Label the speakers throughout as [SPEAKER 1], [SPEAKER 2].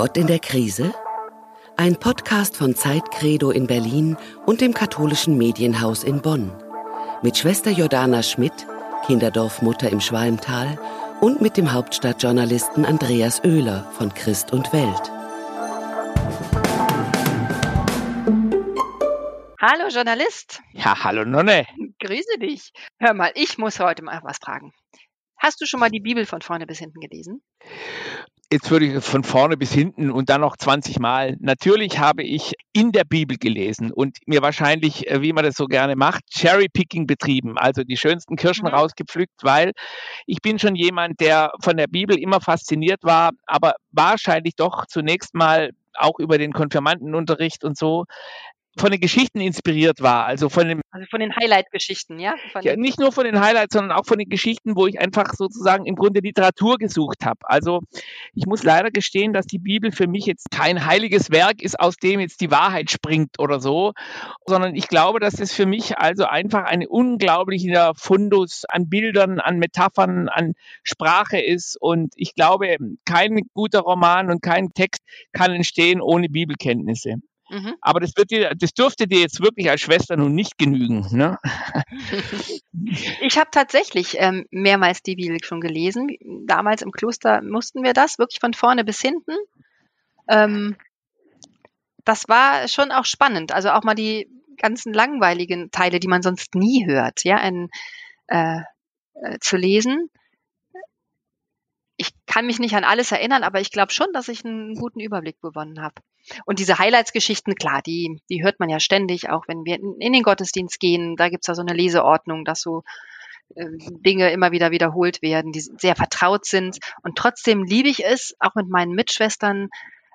[SPEAKER 1] Gott in der Krise? Ein Podcast von Zeitcredo in Berlin und dem katholischen Medienhaus in Bonn. Mit Schwester Jordana Schmidt, Kinderdorfmutter im Schwalmtal und mit dem Hauptstadtjournalisten Andreas Oehler von Christ und Welt.
[SPEAKER 2] Hallo Journalist.
[SPEAKER 3] Ja, hallo Nonne.
[SPEAKER 2] Grüße dich. Hör mal, ich muss heute mal was fragen. Hast du schon mal die Bibel von vorne bis hinten gelesen?
[SPEAKER 3] Jetzt würde ich von vorne bis hinten und dann noch 20 Mal. Natürlich habe ich in der Bibel gelesen und mir wahrscheinlich, äh, wie man das so gerne macht, Cherry-Picking betrieben, also die schönsten Kirschen mhm. rausgepflückt, weil ich bin schon jemand, der von der Bibel immer fasziniert war, aber wahrscheinlich doch zunächst mal auch über den Konfirmandenunterricht und so von den Geschichten inspiriert war, also von dem
[SPEAKER 2] also von den Highlight-Geschichten, ja? Von
[SPEAKER 3] ja, nicht nur von den Highlights, sondern auch von den Geschichten, wo ich einfach sozusagen im Grunde Literatur gesucht habe. Also ich muss leider gestehen, dass die Bibel für mich jetzt kein heiliges Werk ist, aus dem jetzt die Wahrheit springt oder so, sondern ich glaube, dass es für mich also einfach ein unglaublicher Fundus an Bildern, an Metaphern, an Sprache ist. Und ich glaube, kein guter Roman und kein Text kann entstehen ohne Bibelkenntnisse. Mhm. Aber das, wird dir, das dürfte dir jetzt wirklich als Schwester nun nicht genügen. Ne?
[SPEAKER 2] ich habe tatsächlich ähm, mehrmals die Bibel schon gelesen. Damals im Kloster mussten wir das wirklich von vorne bis hinten. Ähm, das war schon auch spannend. Also auch mal die ganzen langweiligen Teile, die man sonst nie hört, ja, ein, äh, äh, zu lesen kann mich nicht an alles erinnern, aber ich glaube schon, dass ich einen guten Überblick gewonnen habe. Und diese Highlights-Geschichten, klar, die, die hört man ja ständig, auch wenn wir in den Gottesdienst gehen. Da gibt's ja so eine Leseordnung, dass so äh, Dinge immer wieder wiederholt werden, die sehr vertraut sind. Und trotzdem liebe ich es, auch mit meinen Mitschwestern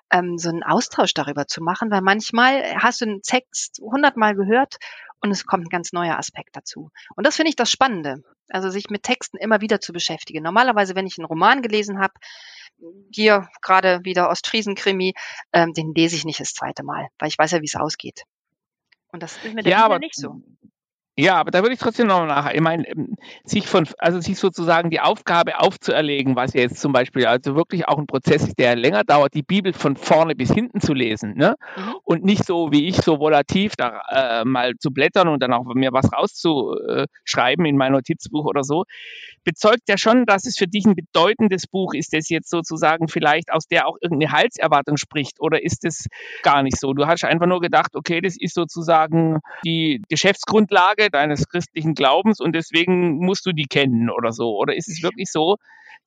[SPEAKER 2] ähm, so einen Austausch darüber zu machen, weil manchmal hast du einen Text hundertmal gehört und es kommt ein ganz neuer Aspekt dazu. Und das finde ich das Spannende. Also sich mit Texten immer wieder zu beschäftigen. Normalerweise, wenn ich einen Roman gelesen habe, hier gerade wieder Ostfriesen-Krimi, ähm, den lese ich nicht das zweite Mal, weil ich weiß ja, wie es ausgeht. Und das ist mit der ja, aber, nicht so.
[SPEAKER 3] Ja, aber da würde ich trotzdem noch nach. Ich meine, ähm, sich von, also sich sozusagen die Aufgabe aufzuerlegen, was ja jetzt zum Beispiel also wirklich auch ein Prozess ist, der länger dauert, die Bibel von vorne bis hinten zu lesen, ne? Mhm. Und nicht so wie ich so volativ da äh, mal zu blättern und dann auch mir was rauszuschreiben in mein Notizbuch oder so bezeugt ja schon, dass es für dich ein bedeutendes Buch ist, das jetzt sozusagen vielleicht aus der auch irgendeine Halserwartung spricht oder ist es gar nicht so? Du hast einfach nur gedacht, okay, das ist sozusagen die Geschäftsgrundlage deines christlichen Glaubens und deswegen musst du die kennen oder so. Oder ist es wirklich so,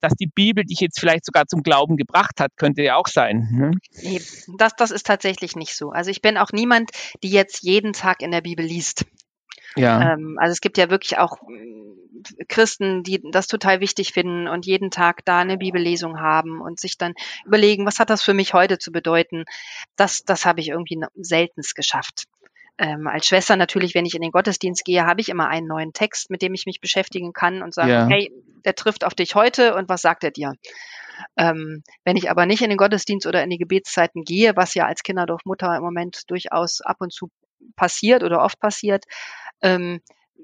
[SPEAKER 3] dass die Bibel dich jetzt vielleicht sogar zum Glauben gebracht hat, könnte ja auch sein. Ne?
[SPEAKER 2] Nee, das, das ist tatsächlich nicht so. Also ich bin auch niemand, die jetzt jeden Tag in der Bibel liest. Ja. Ähm, also es gibt ja wirklich auch mm, Christen, die das total wichtig finden und jeden Tag da eine Bibellesung haben und sich dann überlegen, was hat das für mich heute zu bedeuten? Das, das habe ich irgendwie seltenst geschafft. Ähm, als Schwester natürlich, wenn ich in den Gottesdienst gehe, habe ich immer einen neuen Text, mit dem ich mich beschäftigen kann und sage, ja. hey, der trifft auf dich heute und was sagt er dir? Ähm, wenn ich aber nicht in den Gottesdienst oder in die Gebetszeiten gehe, was ja als Kinderdorfmutter im Moment durchaus ab und zu passiert oder oft passiert, ähm,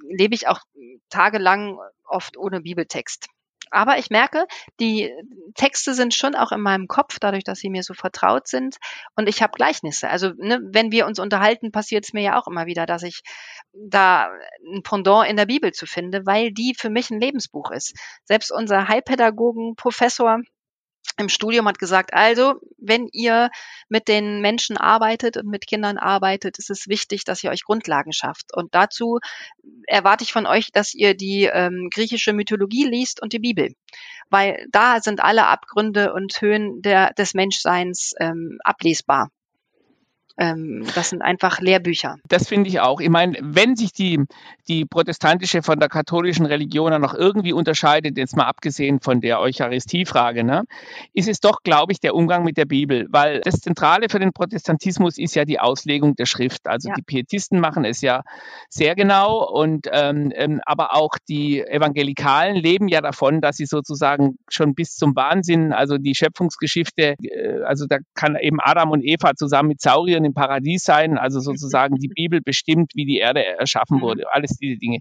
[SPEAKER 2] lebe ich auch tagelang oft ohne Bibeltext. Aber ich merke, die Texte sind schon auch in meinem Kopf, dadurch, dass sie mir so vertraut sind. Und ich habe Gleichnisse. Also ne, wenn wir uns unterhalten, passiert es mir ja auch immer wieder, dass ich da ein Pendant in der Bibel zu finde, weil die für mich ein Lebensbuch ist. Selbst unser Heilpädagogen, Professor, im Studium hat gesagt, also wenn ihr mit den Menschen arbeitet und mit Kindern arbeitet, ist es wichtig, dass ihr euch Grundlagen schafft. Und dazu erwarte ich von euch, dass ihr die ähm, griechische Mythologie liest und die Bibel, weil da sind alle Abgründe und Höhen der, des Menschseins ähm, ablesbar. Ähm, das sind einfach Lehrbücher.
[SPEAKER 3] Das finde ich auch. Ich meine, wenn sich die, die protestantische von der katholischen Religion noch irgendwie unterscheidet, jetzt mal abgesehen von der Eucharistiefrage, ne, ist es doch, glaube ich, der Umgang mit der Bibel. Weil das Zentrale für den Protestantismus ist ja die Auslegung der Schrift. Also ja. die Pietisten machen es ja sehr genau und ähm, ähm, aber auch die Evangelikalen leben ja davon, dass sie sozusagen schon bis zum Wahnsinn, also die Schöpfungsgeschichte, äh, also da kann eben Adam und Eva zusammen mit Sauriern im Paradies sein, also sozusagen die Bibel bestimmt, wie die Erde erschaffen mhm. wurde, alles diese Dinge.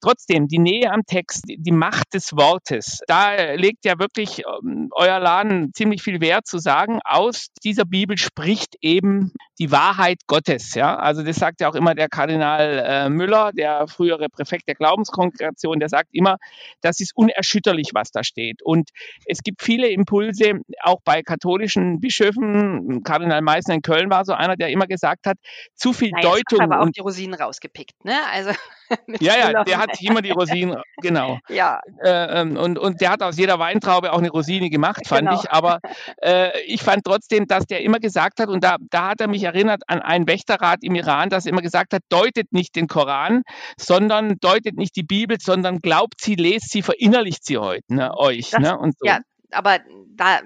[SPEAKER 3] trotzdem, die Nähe am Text, die Macht des Wortes, da legt ja wirklich ähm, euer Laden ziemlich viel Wert zu sagen, aus dieser Bibel spricht eben die Wahrheit Gottes. Ja? Also das sagt ja auch immer der Kardinal äh, Müller, der frühere Präfekt der Glaubenskongregation, der sagt immer, das ist unerschütterlich, was da steht. Und es gibt viele Impulse, auch bei katholischen Bischöfen. Kardinal Meißner in Köln war so einer, der immer gesagt hat, zu viel naja, Deutung.
[SPEAKER 2] aber auch die Rosinen rausgepickt, ne?
[SPEAKER 3] Also ja, ja, der hat sich immer die Rosinen, genau.
[SPEAKER 2] Ja.
[SPEAKER 3] Äh, ähm, und, und der hat aus jeder Weintraube auch eine Rosine gemacht, fand genau. ich. Aber äh, ich fand trotzdem, dass der immer gesagt hat, und da, da hat er mich erinnert an einen Wächterrat im Iran, dass er immer gesagt hat, deutet nicht den Koran, sondern deutet nicht die Bibel, sondern glaubt sie, lest sie, verinnerlicht sie heute, ne, euch.
[SPEAKER 2] Das,
[SPEAKER 3] ne,
[SPEAKER 2] und so. Ja, aber da,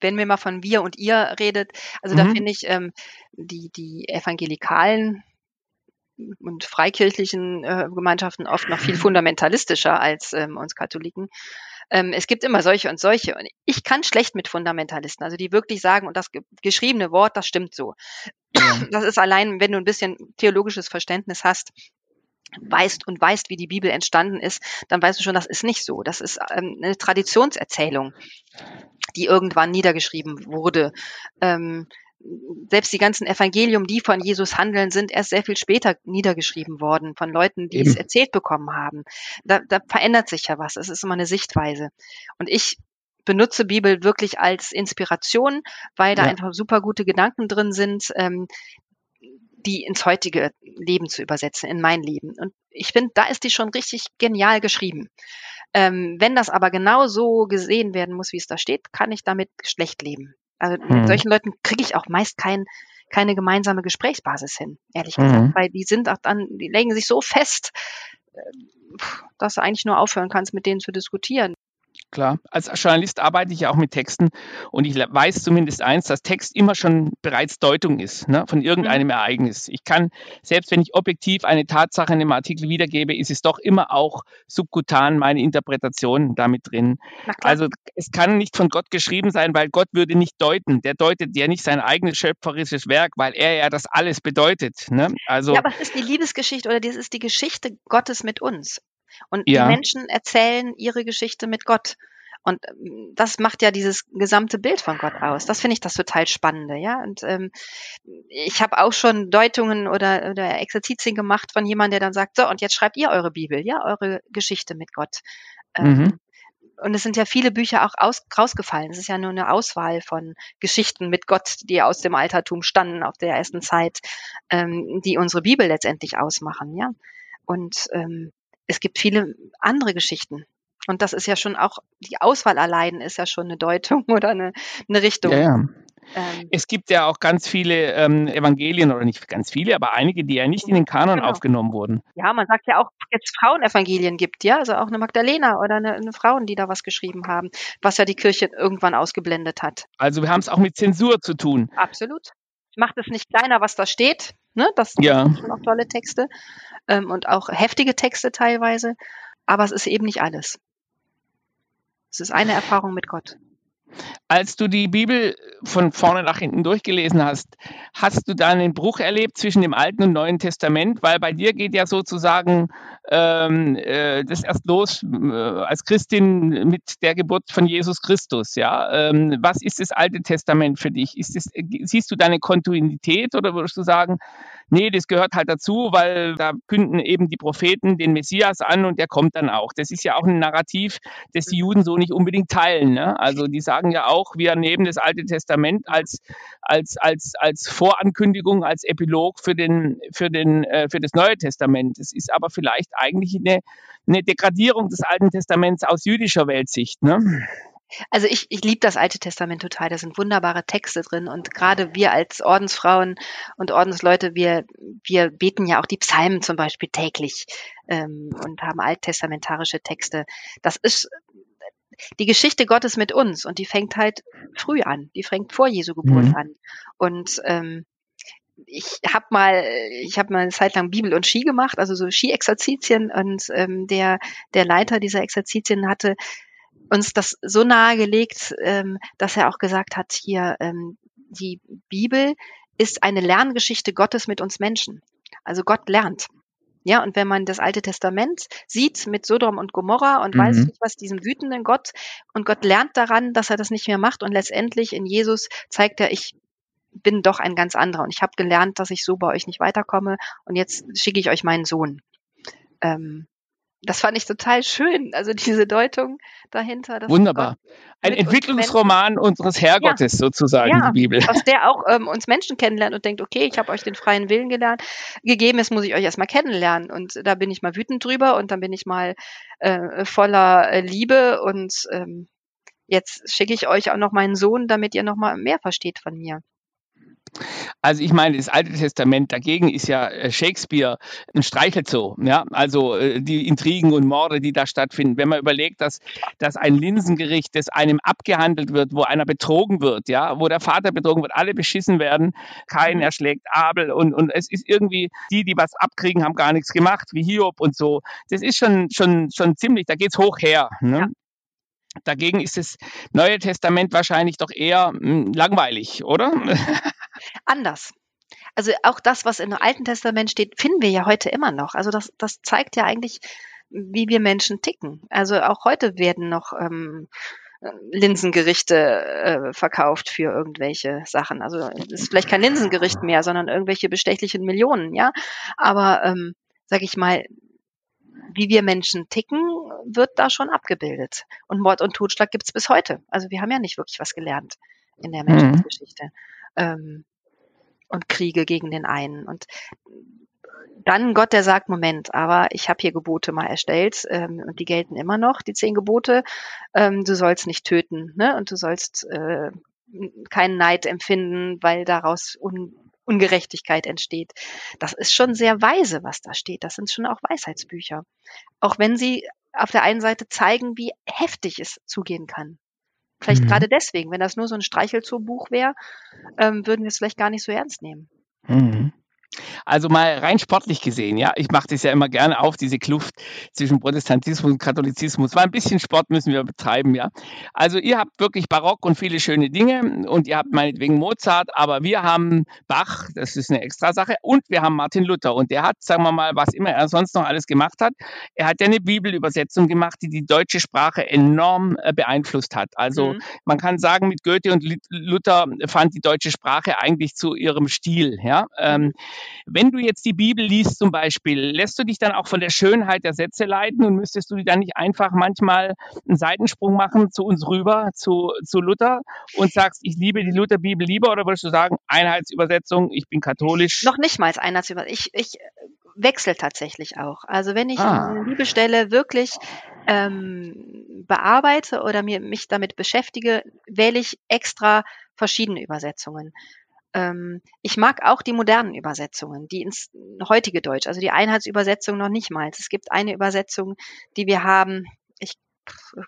[SPEAKER 2] wenn wir mal von wir und ihr redet, also mhm. da finde ich ähm, die, die evangelikalen und freikirchlichen äh, Gemeinschaften oft noch viel fundamentalistischer als ähm, uns Katholiken. Ähm, es gibt immer solche und solche. Und ich kann schlecht mit Fundamentalisten, also die wirklich sagen, und das ge geschriebene Wort, das stimmt so. Ja. Das ist allein, wenn du ein bisschen theologisches Verständnis hast, weißt und weißt, wie die Bibel entstanden ist, dann weißt du schon, das ist nicht so. Das ist ähm, eine Traditionserzählung, die irgendwann niedergeschrieben wurde. Ähm, selbst die ganzen Evangelium, die von Jesus handeln, sind erst sehr viel später niedergeschrieben worden von Leuten, die Eben. es erzählt bekommen haben. Da, da verändert sich ja was. Es ist immer eine Sichtweise. Und ich benutze Bibel wirklich als Inspiration, weil da ja. einfach super gute Gedanken drin sind, ähm, die ins heutige Leben zu übersetzen, in mein Leben. Und ich finde, da ist die schon richtig genial geschrieben. Ähm, wenn das aber genau so gesehen werden muss, wie es da steht, kann ich damit schlecht leben. Also mit mhm. solchen Leuten kriege ich auch meist kein, keine gemeinsame Gesprächsbasis hin, ehrlich gesagt, mhm. weil die sind auch dann, die legen sich so fest, äh, dass du eigentlich nur aufhören kannst, mit denen zu diskutieren
[SPEAKER 3] klar. Als Journalist arbeite ich ja auch mit Texten und ich weiß zumindest eins, dass Text immer schon bereits Deutung ist ne, von irgendeinem mhm. Ereignis. Ich kann, selbst wenn ich objektiv eine Tatsache in einem Artikel wiedergebe, ist es doch immer auch subkutan meine Interpretation damit drin. Also es kann nicht von Gott geschrieben sein, weil Gott würde nicht deuten. Der deutet ja nicht sein eigenes schöpferisches Werk, weil er ja das alles bedeutet. Ne? Also,
[SPEAKER 2] ja, aber es ist die Liebesgeschichte oder das ist die Geschichte Gottes mit uns. Und ja. die Menschen erzählen ihre Geschichte mit Gott. Und ähm, das macht ja dieses gesamte Bild von Gott aus. Das finde ich das total Spannende, ja. Und ähm, ich habe auch schon Deutungen oder, oder Exerzitien gemacht von jemandem, der dann sagt, so, und jetzt schreibt ihr eure Bibel, ja, eure Geschichte mit Gott. Ähm, mhm. Und es sind ja viele Bücher auch aus, rausgefallen. Es ist ja nur eine Auswahl von Geschichten mit Gott, die aus dem Altertum standen, auf der ersten Zeit, ähm, die unsere Bibel letztendlich ausmachen, ja. Und ähm, es gibt viele andere Geschichten. Und das ist ja schon auch, die Auswahl allein ist ja schon eine Deutung oder eine, eine Richtung.
[SPEAKER 3] Ja, ja. Ähm, es gibt ja auch ganz viele ähm, Evangelien oder nicht ganz viele, aber einige, die ja nicht in den Kanon genau. aufgenommen wurden.
[SPEAKER 2] Ja, man sagt ja auch, jetzt Frauenevangelien gibt, ja, also auch eine Magdalena oder eine, eine Frauen, die da was geschrieben haben, was ja die Kirche irgendwann ausgeblendet hat.
[SPEAKER 3] Also wir haben es auch mit Zensur zu tun.
[SPEAKER 2] Absolut. Macht es nicht kleiner, was da steht. Ne? Das, ja. sind schon auch tolle Texte ähm, und auch heftige Texte teilweise. Aber es ist eben nicht alles. Es ist eine Erfahrung mit Gott.
[SPEAKER 3] Als du die Bibel von vorne nach hinten durchgelesen hast, hast du da einen Bruch erlebt zwischen dem Alten und Neuen Testament? Weil bei dir geht ja sozusagen ähm, äh, das erst los äh, als Christin mit der Geburt von Jesus Christus. Ja, ähm, was ist das Alte Testament für dich? Ist das, siehst du deine Kontinuität oder würdest du sagen, nee, das gehört halt dazu, weil da künden eben die Propheten den Messias an und der kommt dann auch. Das ist ja auch ein Narrativ, das die Juden so nicht unbedingt teilen. Ne? Also die sagen ja auch, wir nehmen das Alte Testament als, als, als, als Vorankündigung, als Epilog für, den, für, den, äh, für das Neue Testament. Es ist aber vielleicht eigentlich eine, eine Degradierung des Alten Testaments aus jüdischer Weltsicht. Ne?
[SPEAKER 2] Also ich, ich liebe das Alte Testament total. Da sind wunderbare Texte drin. Und gerade wir als Ordensfrauen und Ordensleute, wir, wir beten ja auch die Psalmen zum Beispiel täglich ähm, und haben alttestamentarische Texte. Das ist die Geschichte Gottes mit uns und die fängt halt früh an. Die fängt vor Jesu Geburt mhm. an. Und ähm, ich habe mal, ich habe mal eine Zeit lang Bibel und Ski gemacht, also so Ski-Exerzitien und ähm, der der Leiter dieser Exerzitien hatte uns das so nahegelegt, ähm, dass er auch gesagt hat, hier ähm, die Bibel ist eine Lerngeschichte Gottes mit uns Menschen. Also Gott lernt. Ja, und wenn man das Alte Testament sieht mit Sodom und Gomorra und mhm. weiß nicht, was diesem wütenden Gott und Gott lernt daran, dass er das nicht mehr macht und letztendlich in Jesus zeigt er, ich bin doch ein ganz anderer und ich habe gelernt, dass ich so bei euch nicht weiterkomme und jetzt schicke ich euch meinen Sohn. Ähm, das fand ich total schön, also diese Deutung dahinter.
[SPEAKER 3] Wunderbar. Ein Entwicklungsroman uns unseres Herrgottes ja. sozusagen, ja, die Bibel.
[SPEAKER 2] Aus der auch ähm, uns Menschen kennenlernt und denkt, okay, ich habe euch den freien Willen gelernt, gegeben, jetzt muss ich euch erstmal kennenlernen. Und da bin ich mal wütend drüber und dann bin ich mal äh, voller äh, Liebe und ähm, jetzt schicke ich euch auch noch meinen Sohn, damit ihr noch mal mehr versteht von mir.
[SPEAKER 3] Also ich meine, das Alte Testament dagegen ist ja äh, Shakespeare ein Streichelzoo. Ja? Also äh, die Intrigen und Morde, die da stattfinden. Wenn man überlegt, dass, dass ein Linsengericht, das einem abgehandelt wird, wo einer betrogen wird, ja, wo der Vater betrogen wird, alle beschissen werden, kein erschlägt Abel und, und es ist irgendwie, die, die was abkriegen, haben gar nichts gemacht, wie Hiob und so. Das ist schon, schon, schon ziemlich, da geht's hoch her. Ne? Ja. Dagegen ist das Neue Testament wahrscheinlich doch eher mh, hm, langweilig, oder?
[SPEAKER 2] Anders. Also auch das, was im Alten Testament steht, finden wir ja heute immer noch. Also das, das zeigt ja eigentlich, wie wir Menschen ticken. Also auch heute werden noch ähm, Linsengerichte äh, verkauft für irgendwelche Sachen. Also es ist vielleicht kein Linsengericht mehr, sondern irgendwelche bestechlichen Millionen, ja. Aber ähm, sag ich mal, wie wir Menschen ticken, wird da schon abgebildet. Und Mord und Totschlag gibt's bis heute. Also wir haben ja nicht wirklich was gelernt in der mhm. Menschheitsgeschichte. Mhm. Ähm, und Kriege gegen den einen. Und dann Gott, der sagt, Moment, aber ich habe hier Gebote mal erstellt ähm, und die gelten immer noch, die zehn Gebote. Ähm, du sollst nicht töten ne? und du sollst äh, keinen Neid empfinden, weil daraus un Ungerechtigkeit entsteht. Das ist schon sehr weise, was da steht. Das sind schon auch Weisheitsbücher. Auch wenn sie auf der einen Seite zeigen, wie heftig es zugehen kann. Vielleicht mhm. gerade deswegen, wenn das nur so ein Streichelzoo-Buch wäre, ähm, würden wir es vielleicht gar nicht so ernst nehmen.
[SPEAKER 3] Mhm. Also mal rein sportlich gesehen, ja, ich mache das ja immer gerne auf, diese Kluft zwischen Protestantismus und Katholizismus. Weil ein bisschen Sport müssen wir betreiben, ja. Also ihr habt wirklich Barock und viele schöne Dinge und ihr habt meinetwegen Mozart, aber wir haben Bach, das ist eine extra Sache, und wir haben Martin Luther und der hat, sagen wir mal, was immer er sonst noch alles gemacht hat, er hat ja eine Bibelübersetzung gemacht, die die deutsche Sprache enorm äh, beeinflusst hat. Also mhm. man kann sagen, mit Goethe und Luther fand die deutsche Sprache eigentlich zu ihrem Stil, ja. Ähm, wenn du jetzt die Bibel liest zum Beispiel, lässt du dich dann auch von der Schönheit der Sätze leiten und müsstest du dann nicht einfach manchmal einen Seitensprung machen zu uns rüber, zu, zu Luther und sagst, ich liebe die Lutherbibel lieber oder würdest du sagen, Einheitsübersetzung, ich bin katholisch?
[SPEAKER 2] Noch nicht mal als Einheitsübersetzung. Ich, ich wechsle tatsächlich auch. Also wenn ich ah. eine Bibelstelle wirklich ähm, bearbeite oder mir, mich damit beschäftige, wähle ich extra verschiedene Übersetzungen. Ähm, ich mag auch die modernen Übersetzungen, die ins heutige Deutsch, also die Einheitsübersetzung noch nicht mal. Es gibt eine Übersetzung, die wir haben, ich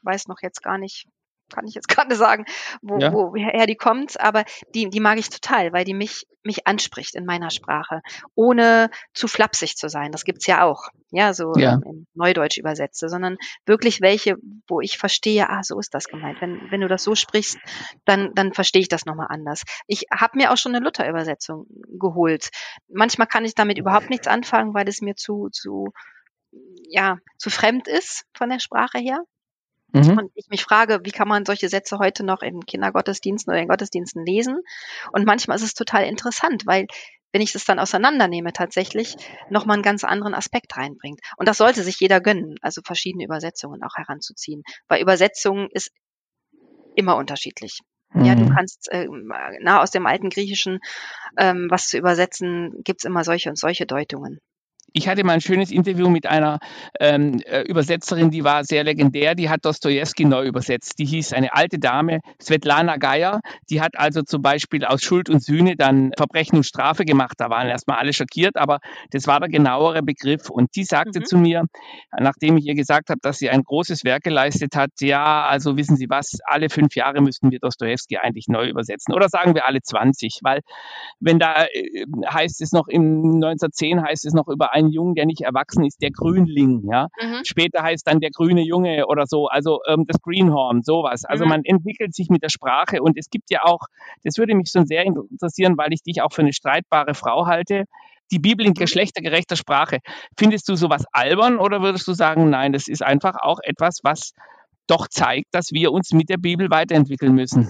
[SPEAKER 2] weiß noch jetzt gar nicht, kann ich jetzt gerade sagen, wo, ja. woher die kommt, aber die, die mag ich total, weil die mich, mich anspricht in meiner Sprache, ohne zu flapsig zu sein. Das gibt's ja auch, ja, so ja. in Neudeutsch übersetze, sondern wirklich welche, wo ich verstehe, ah, so ist das gemeint. Wenn, wenn du das so sprichst, dann, dann verstehe ich das nochmal anders. Ich habe mir auch schon eine Luther-Übersetzung geholt. Manchmal kann ich damit überhaupt nichts anfangen, weil es mir zu, zu, ja, zu fremd ist von der Sprache her. Mhm. Und ich mich frage, wie kann man solche Sätze heute noch in Kindergottesdiensten oder in Gottesdiensten lesen? Und manchmal ist es total interessant, weil wenn ich das dann auseinandernehme, tatsächlich nochmal einen ganz anderen Aspekt reinbringt. Und das sollte sich jeder gönnen, also verschiedene Übersetzungen auch heranzuziehen. Weil Übersetzung ist immer unterschiedlich. Ja, du mhm. kannst äh, na, aus dem alten Griechischen ähm, was zu übersetzen, gibt's immer solche und solche Deutungen
[SPEAKER 3] ich hatte mal ein schönes Interview mit einer ähm, äh, Übersetzerin, die war sehr legendär, die hat Dostoevsky neu übersetzt. Die hieß eine alte Dame, Svetlana Geier, die hat also zum Beispiel aus Schuld und Sühne dann Verbrechen und Strafe gemacht. Da waren erstmal alle schockiert, aber das war der genauere Begriff. Und die sagte mhm. zu mir, nachdem ich ihr gesagt habe, dass sie ein großes Werk geleistet hat, ja, also wissen Sie was, alle fünf Jahre müssten wir Dostoevsky eigentlich neu übersetzen. Oder sagen wir alle 20, weil wenn da äh, heißt es noch, im 1910 heißt es noch über einen Jungen, der nicht erwachsen ist, der Grünling, ja. Mhm. Später heißt dann der grüne Junge oder so, also ähm, das Greenhorn, sowas. Also mhm. man entwickelt sich mit der Sprache und es gibt ja auch, das würde mich schon sehr interessieren, weil ich dich auch für eine streitbare Frau halte. die Bibel in geschlechtergerechter Sprache. Findest du sowas albern oder würdest du sagen, nein, das ist einfach auch etwas, was doch zeigt, dass wir uns mit der Bibel weiterentwickeln müssen?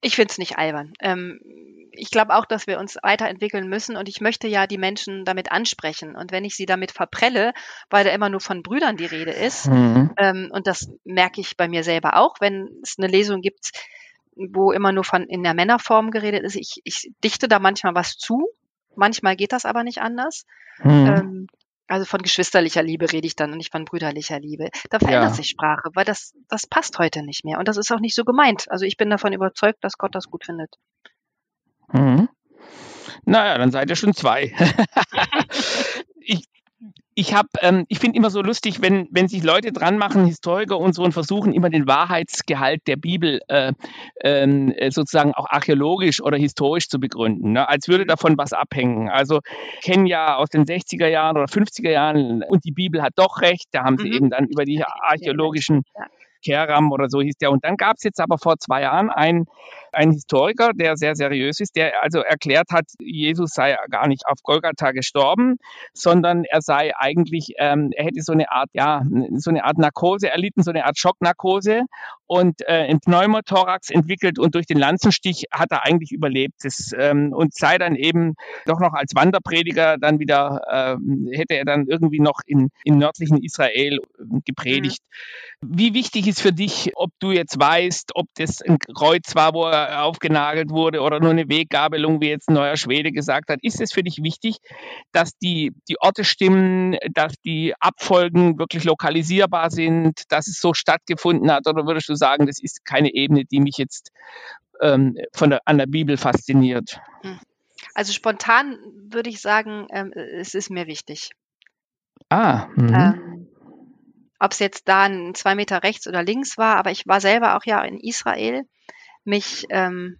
[SPEAKER 2] Ich finde es nicht albern. Ähm, ich glaube auch, dass wir uns weiterentwickeln müssen und ich möchte ja die Menschen damit ansprechen. Und wenn ich sie damit verprelle, weil da immer nur von Brüdern die Rede ist, mhm. ähm, und das merke ich bei mir selber auch, wenn es eine Lesung gibt, wo immer nur von in der Männerform geredet ist, ich, ich dichte da manchmal was zu, manchmal geht das aber nicht anders. Mhm. Ähm, also von geschwisterlicher Liebe rede ich dann und nicht von brüderlicher Liebe. Da verändert ja. sich Sprache, weil das, das passt heute nicht mehr. Und das ist auch nicht so gemeint. Also ich bin davon überzeugt, dass Gott das gut findet.
[SPEAKER 3] Mhm. Naja, dann seid ihr schon zwei. ich ich habe, ähm, ich finde immer so lustig, wenn, wenn sich Leute dran machen, Historiker und so, und versuchen immer den Wahrheitsgehalt der Bibel äh, ähm, äh, sozusagen auch archäologisch oder historisch zu begründen, ne? als würde davon was abhängen. Also kennen ja aus den 60er Jahren oder 50er Jahren und die Bibel hat doch recht, da haben sie mhm. eben dann über die archäologischen Keram oder so hieß der. Und dann gab es jetzt aber vor zwei Jahren einen, einen Historiker, der sehr seriös ist, der also erklärt hat, Jesus sei gar nicht auf Golgatha gestorben, sondern er sei eigentlich, ähm, er hätte so eine Art, ja, so eine Art Narkose erlitten, so eine Art Schocknarkose und äh, ein Pneumothorax entwickelt und durch den Lanzenstich hat er eigentlich überlebt. Das, ähm, und sei dann eben doch noch als Wanderprediger dann wieder, äh, hätte er dann irgendwie noch in, in nördlichen Israel äh, gepredigt. Mhm. Wie wichtig ist für dich, ob du jetzt weißt, ob das ein Kreuz war, wo er aufgenagelt wurde oder nur eine Weggabelung, wie jetzt ein neuer Schwede gesagt hat? Ist es für dich wichtig, dass die, die Orte stimmen, dass die Abfolgen wirklich lokalisierbar sind, dass es so stattgefunden hat? Oder würdest du sagen, das ist keine Ebene, die mich jetzt ähm, von der, an der Bibel fasziniert? Hm.
[SPEAKER 2] Also spontan würde ich sagen, ähm, es ist mir wichtig.
[SPEAKER 3] Ah. Mhm. Ähm,
[SPEAKER 2] Ob es jetzt da ein zwei Meter rechts oder links war, aber ich war selber auch ja in Israel. Mich ähm,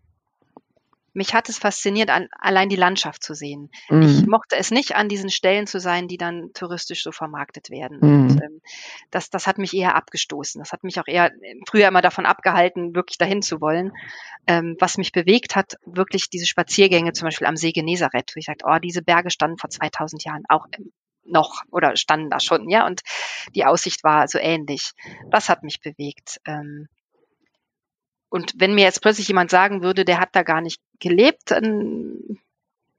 [SPEAKER 2] mich hat es fasziniert, an, allein die Landschaft zu sehen. Mhm. Ich mochte es nicht, an diesen Stellen zu sein, die dann touristisch so vermarktet werden. Mhm. Und, ähm, das, das hat mich eher abgestoßen. Das hat mich auch eher früher immer davon abgehalten, wirklich dahin zu wollen. Ähm, was mich bewegt hat, wirklich diese Spaziergänge, zum Beispiel am See Genezareth, wo ich sagte, oh, diese Berge standen vor 2000 Jahren auch noch oder standen da schon, ja, und die Aussicht war so ähnlich. Das hat mich bewegt. Ähm, und wenn mir jetzt plötzlich jemand sagen würde, der hat da gar nicht gelebt, dann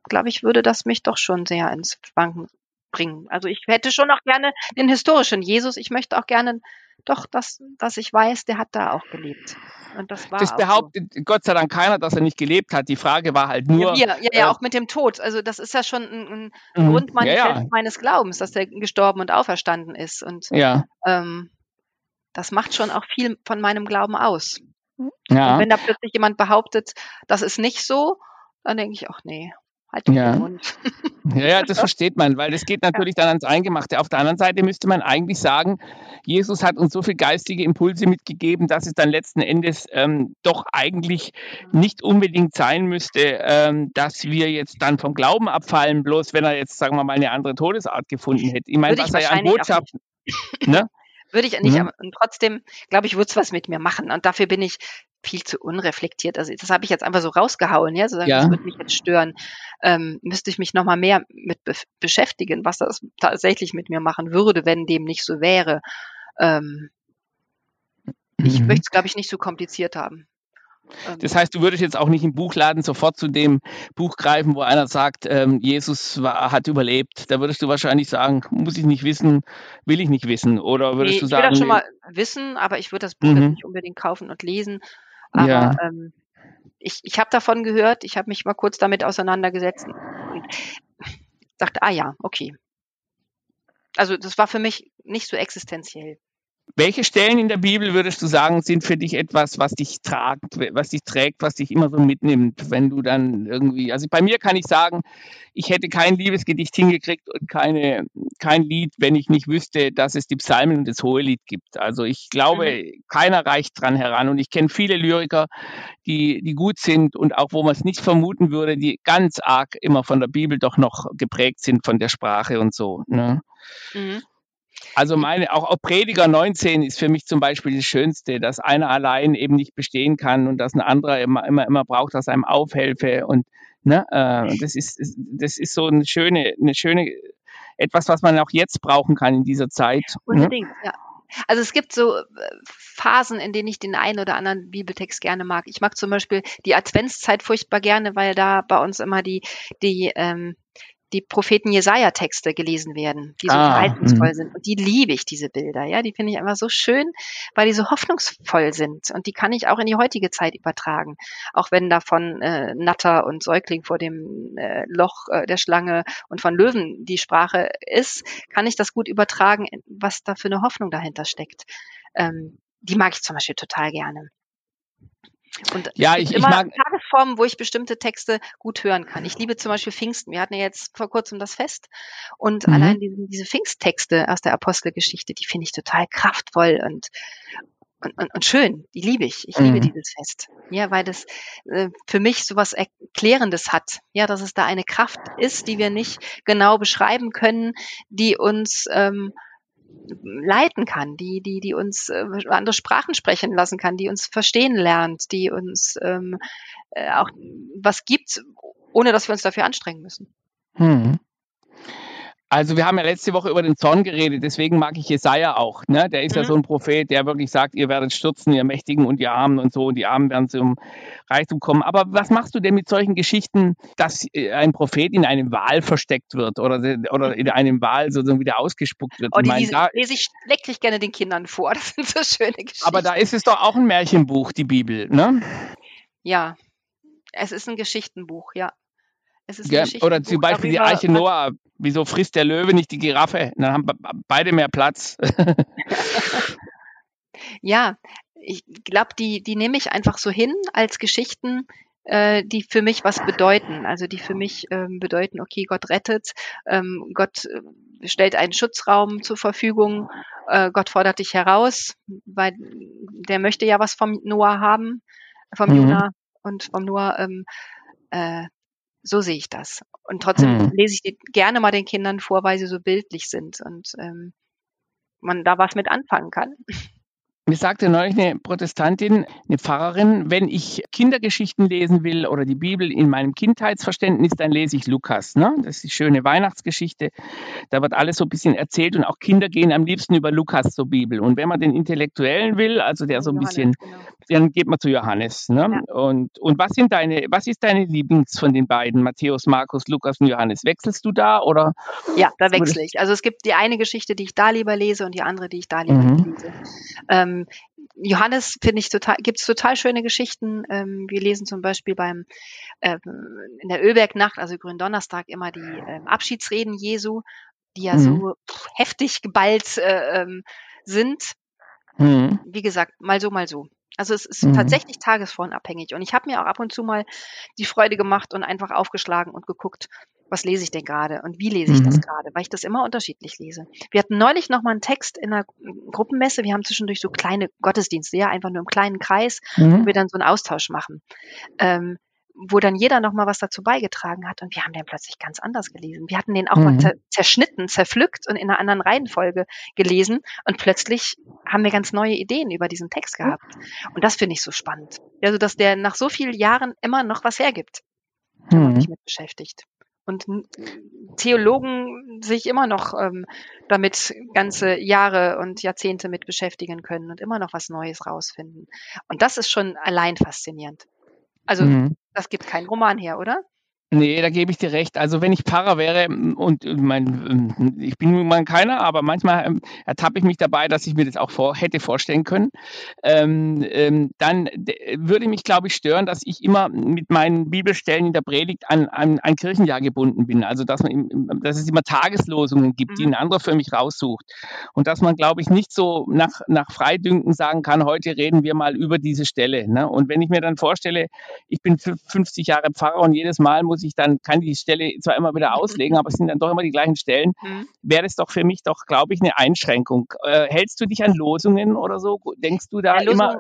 [SPEAKER 2] glaube ich, würde das mich doch schon sehr ins Wanken bringen. Also ich hätte schon auch gerne den historischen Jesus. Ich möchte auch gerne doch, dass, dass ich weiß, der hat da auch gelebt.
[SPEAKER 3] Und das war das behauptet so. Gott sei Dank keiner, dass er nicht gelebt hat. Die Frage war halt nur.
[SPEAKER 2] Ja, ja, ja, äh, auch mit dem Tod. Also das ist ja schon ein, ein mhm. Grundmanifest ja, ja. meines Glaubens, dass er gestorben und auferstanden ist. Und
[SPEAKER 3] ja.
[SPEAKER 2] ähm, das macht schon auch viel von meinem Glauben aus. Ja. Und wenn da plötzlich jemand behauptet, das ist nicht so, dann denke ich, ach nee, halt
[SPEAKER 3] ja. den Mund. Ja, ja, das versteht man, weil das geht natürlich dann ans Eingemachte. Auf der anderen Seite müsste man eigentlich sagen, Jesus hat uns so viel geistige Impulse mitgegeben, dass es dann letzten Endes ähm, doch eigentlich nicht unbedingt sein müsste, ähm, dass wir jetzt dann vom Glauben abfallen, bloß wenn er jetzt, sagen wir mal, eine andere Todesart gefunden hätte. Ich meine, was er ja an Botschaften,
[SPEAKER 2] ne? Würde ich nicht, mhm. und trotzdem, glaube ich, würde es was mit mir machen. Und dafür bin ich viel zu unreflektiert. Also das habe ich jetzt einfach so rausgehauen, ja, so sagen, ja. das würde mich jetzt stören. Ähm, müsste ich mich nochmal mehr mit be beschäftigen, was das tatsächlich mit mir machen würde, wenn dem nicht so wäre. Ähm, mhm. Ich möchte es, glaube ich, nicht so kompliziert haben.
[SPEAKER 3] Ähm. Das heißt, du würdest jetzt auch nicht im Buchladen sofort zu dem Buch greifen, wo einer sagt, ähm, Jesus war, hat überlebt. Da würdest du wahrscheinlich sagen, muss ich nicht wissen, will ich nicht wissen. Oder würdest nee, du sagen.
[SPEAKER 2] Ich will das schon mal wissen, aber ich würde das Buch mhm. nicht unbedingt kaufen und lesen. Aber ja. ähm, ich, ich habe davon gehört, ich habe mich mal kurz damit auseinandergesetzt und dachte, ah ja, okay. Also das war für mich nicht so existenziell.
[SPEAKER 3] Welche Stellen in der Bibel würdest du sagen, sind für dich etwas, was dich tragt, was dich trägt, was dich immer so mitnimmt, wenn du dann irgendwie, also bei mir kann ich sagen, ich hätte kein Liebesgedicht hingekriegt und keine, kein Lied, wenn ich nicht wüsste, dass es die Psalmen und das Hohelied gibt. Also ich glaube, mhm. keiner reicht dran heran und ich kenne viele Lyriker, die, die gut sind und auch wo man es nicht vermuten würde, die ganz arg immer von der Bibel doch noch geprägt sind von der Sprache und so. Ne? Mhm. Also meine, auch, auch Prediger 19 ist für mich zum Beispiel das Schönste, dass einer allein eben nicht bestehen kann und dass ein anderer immer, immer, immer braucht, dass einem aufhelfe und Ne? Äh, das, ist, das ist so eine schöne, eine schöne, etwas, was man auch jetzt brauchen kann in dieser Zeit.
[SPEAKER 2] Ne? Unbedingt, ne? ja. Also es gibt so äh, Phasen, in denen ich den einen oder anderen Bibeltext gerne mag. Ich mag zum Beispiel die Adventszeit furchtbar gerne, weil da bei uns immer die, die ähm, die Propheten Jesaja-Texte gelesen werden, die so ah, verheißungsvoll hm. sind. Und die liebe ich, diese Bilder. Ja, die finde ich einfach so schön, weil die so hoffnungsvoll sind. Und die kann ich auch in die heutige Zeit übertragen. Auch wenn da von äh, Natter und Säugling vor dem äh, Loch äh, der Schlange und von Löwen die Sprache ist, kann ich das gut übertragen, was da für eine Hoffnung dahinter steckt. Ähm, die mag ich zum Beispiel total gerne. Und ja, ich, immer ich mag Tagesformen, wo ich bestimmte Texte gut hören kann. Ich liebe zum Beispiel Pfingsten. Wir hatten ja jetzt vor kurzem das Fest und mhm. allein diese, diese Pfingsttexte aus der Apostelgeschichte, die finde ich total kraftvoll und, und, und, und schön. Die liebe ich. Ich mhm. liebe dieses Fest. Ja, weil das äh, für mich so was Erklärendes hat. Ja, dass es da eine Kraft ist, die wir nicht genau beschreiben können, die uns ähm, leiten kann, die, die, die uns äh, andere Sprachen sprechen lassen kann, die uns verstehen lernt, die uns ähm, äh, auch was gibt, ohne dass wir uns dafür anstrengen müssen. Hm.
[SPEAKER 3] Also wir haben ja letzte Woche über den Zorn geredet, deswegen mag ich Jesaja auch. Ne? Der ist mhm. ja so ein Prophet, der wirklich sagt, ihr werdet stürzen, ihr Mächtigen und ihr Armen und so, und die Armen werden zum Reichtum kommen. Aber was machst du denn mit solchen Geschichten, dass äh, ein Prophet in einem Wal versteckt wird oder, oder in einem Wal sozusagen wieder ausgespuckt wird?
[SPEAKER 2] Oh, die, ich meine, lese ich schrecklich gerne den Kindern vor. Das sind so schöne Geschichten.
[SPEAKER 3] Aber da ist es doch auch ein Märchenbuch, die Bibel, ne?
[SPEAKER 2] Ja, es ist ein Geschichtenbuch, ja.
[SPEAKER 3] Ja, oder zum Beispiel die Arche Noah. Wieso frisst der Löwe nicht die Giraffe? Dann haben beide mehr Platz.
[SPEAKER 2] ja, ich glaube, die, die nehme ich einfach so hin als Geschichten, äh, die für mich was bedeuten. Also die für mich ähm, bedeuten, okay, Gott rettet, ähm, Gott äh, stellt einen Schutzraum zur Verfügung, äh, Gott fordert dich heraus, weil der möchte ja was vom Noah haben, vom mhm. Jonah und vom Noah. Ähm, äh, so sehe ich das. Und trotzdem hm. lese ich die gerne mal den Kindern vor, weil sie so bildlich sind und ähm, man da was mit anfangen kann.
[SPEAKER 3] Mir sagte neulich eine Protestantin, eine Pfarrerin, wenn ich Kindergeschichten lesen will oder die Bibel in meinem Kindheitsverständnis, dann lese ich Lukas. Ne? Das ist die schöne Weihnachtsgeschichte. Da wird alles so ein bisschen erzählt und auch Kinder gehen am liebsten über Lukas zur Bibel. Und wenn man den Intellektuellen will, also der so ein bisschen, genau. dann geht man zu Johannes. Ne? Ja. Und, und was sind deine, was ist deine Lieblings von den beiden, Matthäus, Markus, Lukas und Johannes? Wechselst du da oder?
[SPEAKER 2] Ja, da wechsle ich. Also es gibt die eine Geschichte, die ich da lieber lese und die andere, die ich da lieber mhm. lese. Ähm, ähm, Johannes finde ich total, gibt es total schöne Geschichten. Ähm, wir lesen zum Beispiel beim äh, in der Ölbergnacht, also Gründonnerstag, immer die äh, Abschiedsreden Jesu, die ja mhm. so pff, heftig geballt äh, ähm, sind. Mhm. Wie gesagt, mal so, mal so. Also es ist mhm. tatsächlich tagesformabhängig. Und ich habe mir auch ab und zu mal die Freude gemacht und einfach aufgeschlagen und geguckt, was lese ich denn gerade und wie lese ich mhm. das gerade, weil ich das immer unterschiedlich lese. Wir hatten neulich noch mal einen Text in einer Gruppenmesse. Wir haben zwischendurch so kleine Gottesdienste, ja, einfach nur im kleinen Kreis, mhm. wo wir dann so einen Austausch machen. Ähm, wo dann jeder noch mal was dazu beigetragen hat und wir haben den plötzlich ganz anders gelesen. Wir hatten den auch mhm. mal zerschnitten, zerpflückt und in einer anderen Reihenfolge gelesen und plötzlich haben wir ganz neue Ideen über diesen Text gehabt. Und das finde ich so spannend. Also, dass der nach so vielen Jahren immer noch was hergibt, wenn man sich mhm. mit beschäftigt. Und Theologen sich immer noch ähm, damit ganze Jahre und Jahrzehnte mit beschäftigen können und immer noch was Neues rausfinden. Und das ist schon allein faszinierend. Also mhm. Das gibt keinen Roman her, oder?
[SPEAKER 3] Nee, da gebe ich dir recht. Also wenn ich Pfarrer wäre und mein, ich bin nun mal keiner, aber manchmal ähm, ertappe ich mich dabei, dass ich mir das auch vor, hätte vorstellen können, ähm, ähm, dann würde mich, glaube ich, stören, dass ich immer mit meinen Bibelstellen in der Predigt an, an ein Kirchenjahr gebunden bin. Also dass, man, dass es immer Tageslosungen gibt, mhm. die ein anderer für mich raussucht. Und dass man, glaube ich, nicht so nach, nach Freidünken sagen kann, heute reden wir mal über diese Stelle. Ne? Und wenn ich mir dann vorstelle, ich bin 50 Jahre Pfarrer und jedes Mal muss ich dann, kann die Stelle zwar immer wieder auslegen, aber es sind dann doch immer die gleichen Stellen, mhm. wäre es doch für mich doch, glaube ich, eine Einschränkung. Äh, hältst du dich an Losungen oder so? Denkst du da ja, immer?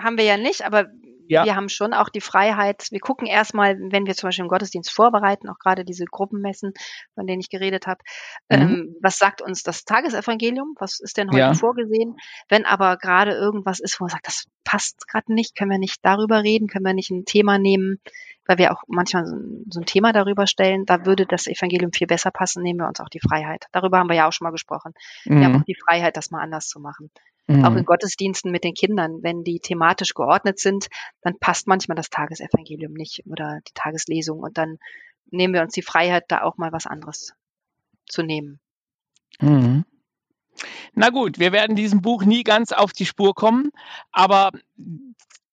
[SPEAKER 2] Haben wir ja nicht, aber ja. wir haben schon auch die Freiheit, wir gucken erstmal, wenn wir zum Beispiel einen Gottesdienst vorbereiten, auch gerade diese Gruppenmessen, von denen ich geredet habe, mhm. ähm, was sagt uns das Tagesevangelium? Was ist denn heute ja. vorgesehen? Wenn aber gerade irgendwas ist, wo man sagt, das passt gerade nicht, können wir nicht darüber reden, können wir nicht ein Thema nehmen, weil wir auch manchmal so ein, so ein, Thema darüber stellen, da würde das Evangelium viel besser passen, nehmen wir uns auch die Freiheit. Darüber haben wir ja auch schon mal gesprochen. Mhm. Wir haben mhm. auch die Freiheit, das mal anders zu machen. Mhm. Auch in Gottesdiensten mit den Kindern, wenn die thematisch geordnet sind, dann passt manchmal das Tagesevangelium nicht oder die Tageslesung und dann nehmen wir uns die Freiheit, da auch mal was anderes zu nehmen.
[SPEAKER 3] Mhm. Na gut, wir werden diesem Buch nie ganz auf die Spur kommen, aber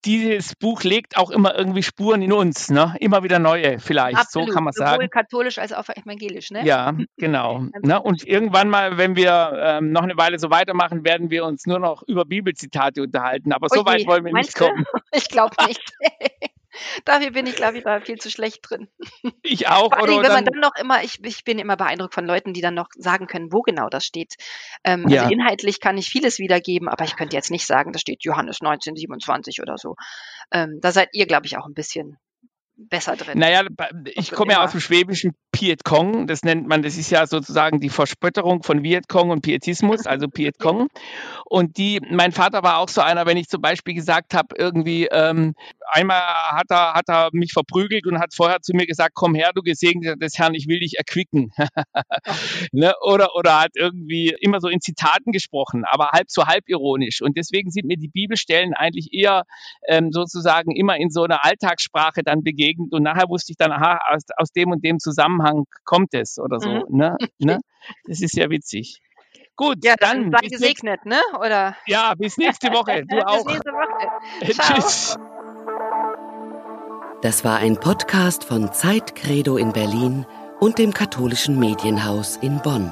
[SPEAKER 3] dieses Buch legt auch immer irgendwie Spuren in uns, ne? Immer wieder neue, vielleicht. Absolut. So kann man sagen. Sowohl
[SPEAKER 2] katholisch als auch evangelisch, ne?
[SPEAKER 3] Ja, genau. ne? Und irgendwann mal, wenn wir ähm, noch eine Weile so weitermachen, werden wir uns nur noch über Bibelzitate unterhalten. Aber so weit wollen wir nicht kommen.
[SPEAKER 2] Ich glaube nicht. Dafür bin ich, glaube ich, da viel zu schlecht drin.
[SPEAKER 3] Ich auch.
[SPEAKER 2] Vor allem, wenn man dann noch immer, ich, ich bin immer beeindruckt von Leuten, die dann noch sagen können, wo genau das steht. Ähm, also ja. Also inhaltlich kann ich vieles wiedergeben, aber ich könnte jetzt nicht sagen, da steht Johannes 1927 oder so. Ähm, da seid ihr, glaube ich, auch ein bisschen besser drin.
[SPEAKER 3] Naja, ich komme ja aus dem schwäbischen Piet-Kong, das nennt man, das ist ja sozusagen die Verspötterung von Viet-Kong und Pietismus, also Piet-Kong. Und die, mein Vater war auch so einer, wenn ich zum Beispiel gesagt habe, irgendwie, ähm, einmal hat er, hat er mich verprügelt und hat vorher zu mir gesagt, komm her, du Gesegneter des Herrn, ich will dich erquicken. ne? oder, oder hat irgendwie immer so in Zitaten gesprochen, aber halb so halb ironisch. Und deswegen sind mir die Bibelstellen eigentlich eher ähm, sozusagen immer in so einer Alltagssprache dann begegnet und nachher wusste ich dann, aha, aus, aus dem und dem Zusammenhang kommt es oder so. Mhm. Ne? ne? Das ist ja witzig. Gut,
[SPEAKER 2] ja, dann, sei gesegnet, ne? Oder?
[SPEAKER 3] Ja, bis nächste Woche. Du auch. bis nächste Woche. Tschüss.
[SPEAKER 1] Das war ein Podcast von Zeit Credo in Berlin und dem katholischen Medienhaus in Bonn.